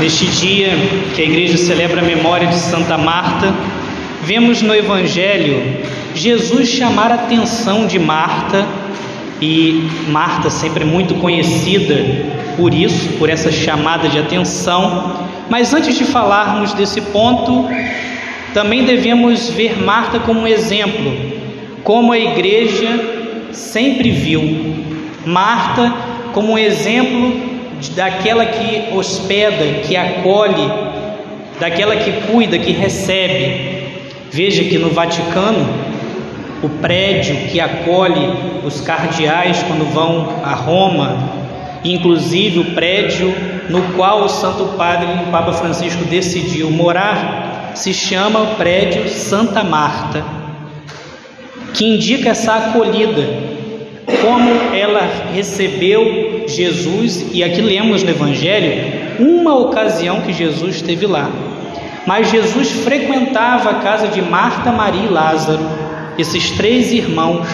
Neste dia que a igreja celebra a memória de Santa Marta, vemos no Evangelho Jesus chamar a atenção de Marta, e Marta sempre muito conhecida por isso, por essa chamada de atenção. Mas antes de falarmos desse ponto, também devemos ver Marta como um exemplo, como a igreja sempre viu. Marta como um exemplo daquela que hospeda, que acolhe, daquela que cuida, que recebe. Veja que no Vaticano, o prédio que acolhe os cardeais quando vão a Roma, inclusive o prédio no qual o Santo Padre, o Papa Francisco, decidiu morar, se chama o prédio Santa Marta, que indica essa acolhida, como ela recebeu Jesus, e aqui lemos no Evangelho uma ocasião que Jesus esteve lá. Mas Jesus frequentava a casa de Marta, Maria e Lázaro, esses três irmãos.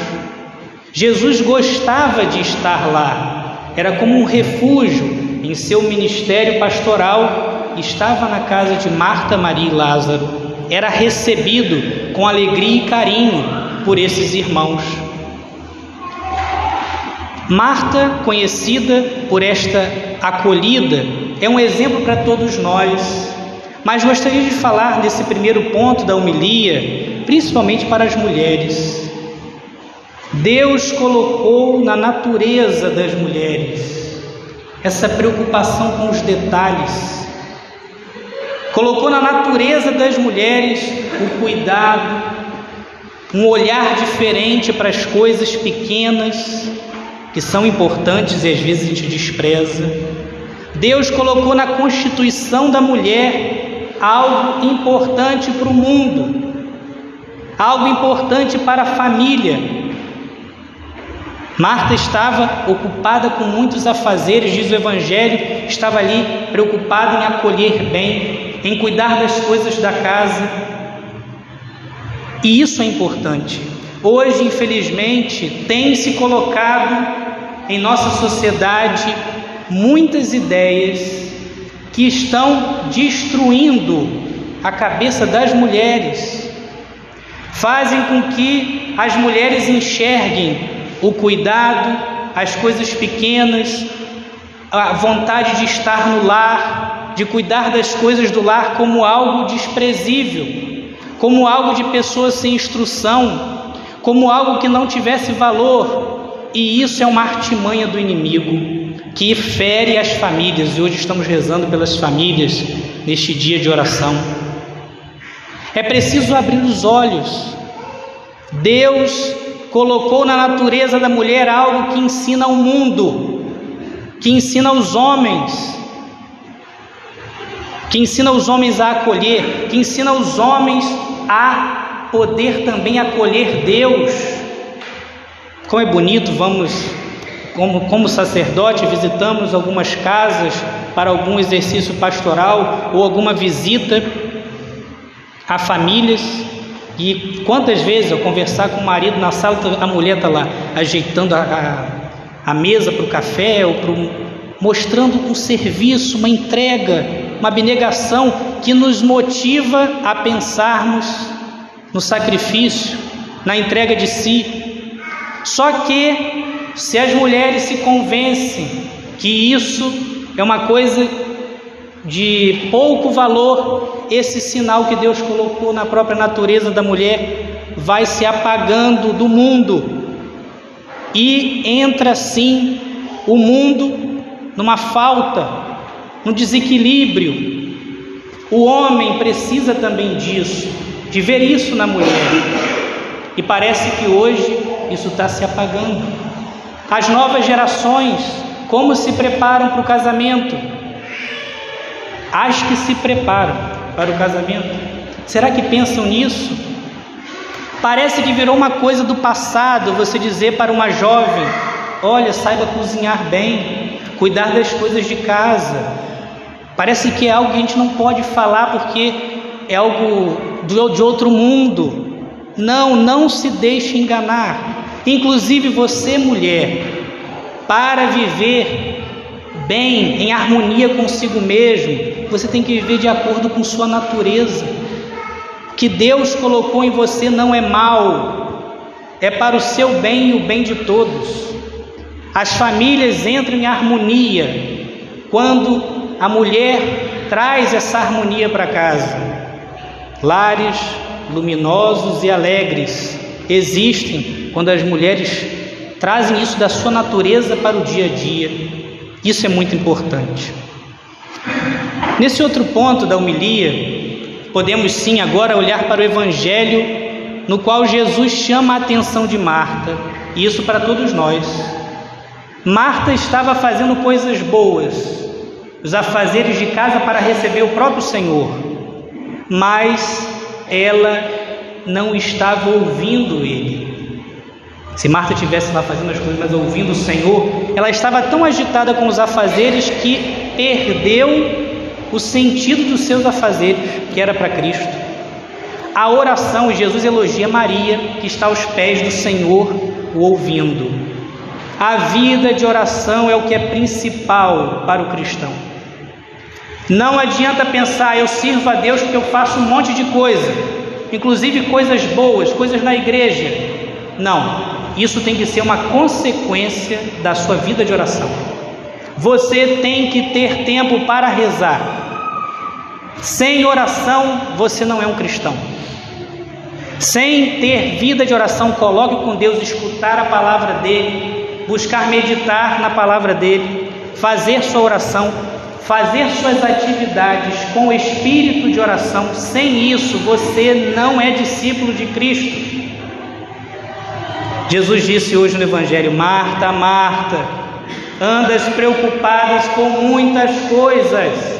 Jesus gostava de estar lá, era como um refúgio em seu ministério pastoral, estava na casa de Marta, Maria e Lázaro, era recebido com alegria e carinho por esses irmãos. Marta, conhecida por esta acolhida, é um exemplo para todos nós. Mas gostaria de falar nesse primeiro ponto da homilia, principalmente para as mulheres. Deus colocou na natureza das mulheres essa preocupação com os detalhes. Colocou na natureza das mulheres o cuidado, um olhar diferente para as coisas pequenas, que são importantes e às vezes a gente despreza. Deus colocou na constituição da mulher algo importante para o mundo, algo importante para a família. Marta estava ocupada com muitos afazeres, diz o Evangelho, estava ali preocupada em acolher bem, em cuidar das coisas da casa. E isso é importante. Hoje, infelizmente, tem se colocado em nossa sociedade muitas ideias que estão destruindo a cabeça das mulheres, fazem com que as mulheres enxerguem o cuidado, as coisas pequenas, a vontade de estar no lar, de cuidar das coisas do lar como algo desprezível, como algo de pessoas sem instrução, como algo que não tivesse valor, e isso é uma artimanha do inimigo que fere as famílias, e hoje estamos rezando pelas famílias neste dia de oração. É preciso abrir os olhos. Deus colocou na natureza da mulher algo que ensina ao mundo, que ensina aos homens, que ensina os homens a acolher, que ensina os homens a poder também acolher Deus. Como é bonito, vamos, como, como sacerdote, visitamos algumas casas para algum exercício pastoral ou alguma visita a famílias. E quantas vezes eu conversar com o marido na sala, a mulher está lá ajeitando a, a, a mesa para o café, ou pro, mostrando um serviço, uma entrega, uma abnegação que nos motiva a pensarmos no sacrifício, na entrega de si, só que se as mulheres se convencem que isso é uma coisa de pouco valor, esse sinal que Deus colocou na própria natureza da mulher vai se apagando do mundo e entra assim o mundo numa falta, num desequilíbrio. O homem precisa também disso, de ver isso na mulher. E parece que hoje isso está se apagando. As novas gerações, como se preparam para o casamento? As que se preparam para o casamento, será que pensam nisso? Parece que virou uma coisa do passado você dizer para uma jovem: olha, saiba cozinhar bem, cuidar das coisas de casa. Parece que é algo que a gente não pode falar porque é algo de outro mundo. Não, não se deixe enganar. Inclusive você, mulher, para viver bem, em harmonia consigo mesmo. Você tem que viver de acordo com sua natureza. O que Deus colocou em você não é mal, é para o seu bem e o bem de todos. As famílias entram em harmonia quando a mulher traz essa harmonia para casa. Lares luminosos e alegres existem quando as mulheres trazem isso da sua natureza para o dia a dia. Isso é muito importante. Nesse outro ponto da homilia, podemos sim agora olhar para o Evangelho, no qual Jesus chama a atenção de Marta, e isso para todos nós. Marta estava fazendo coisas boas, os afazeres de casa para receber o próprio Senhor, mas ela não estava ouvindo ele. Se Marta tivesse lá fazendo as coisas, mas ouvindo o Senhor, ela estava tão agitada com os afazeres que perdeu o sentido dos seus afazeres, que era para Cristo. A oração, Jesus elogia Maria, que está aos pés do Senhor, o ouvindo. A vida de oração é o que é principal para o cristão. Não adianta pensar, eu sirvo a Deus porque eu faço um monte de coisa inclusive coisas boas, coisas na igreja. Não, isso tem que ser uma consequência da sua vida de oração. Você tem que ter tempo para rezar. Sem oração, você não é um cristão. Sem ter vida de oração, coloque com Deus, escutar a palavra dele, buscar meditar na palavra dele, fazer sua oração, fazer suas atividades com espírito de oração. Sem isso, você não é discípulo de Cristo. Jesus disse hoje no Evangelho: Marta, Marta, andas preocupadas com muitas coisas.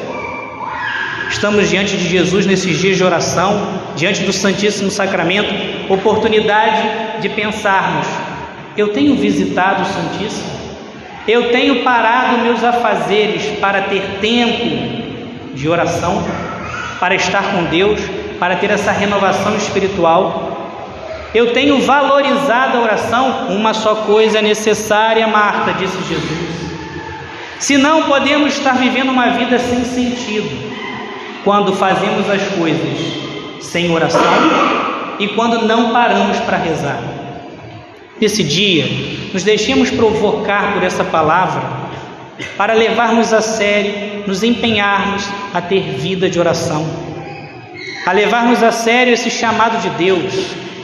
Estamos diante de Jesus nesses dias de oração, diante do Santíssimo Sacramento, oportunidade de pensarmos: eu tenho visitado o Santíssimo? Eu tenho parado meus afazeres para ter tempo de oração, para estar com Deus, para ter essa renovação espiritual. Eu tenho valorizado a oração, uma só coisa é necessária, Marta, disse Jesus. Senão podemos estar vivendo uma vida sem sentido, quando fazemos as coisas sem oração e quando não paramos para rezar. Nesse dia, nos deixemos provocar por essa palavra para levarmos a sério, nos empenharmos a ter vida de oração, a levarmos a sério esse chamado de Deus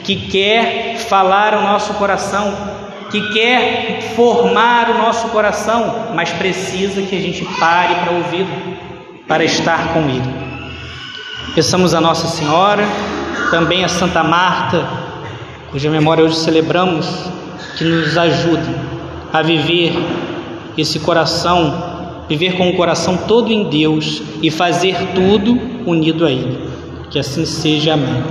que quer falar ao nosso coração, que quer formar o nosso coração, mas precisa que a gente pare para ouvi-lo, para estar com Ele. Peçamos a Nossa Senhora, também a Santa Marta, cuja memória hoje celebramos, que nos ajude a viver esse coração, viver com o coração todo em Deus e fazer tudo unido a Ele. Que assim seja, amém.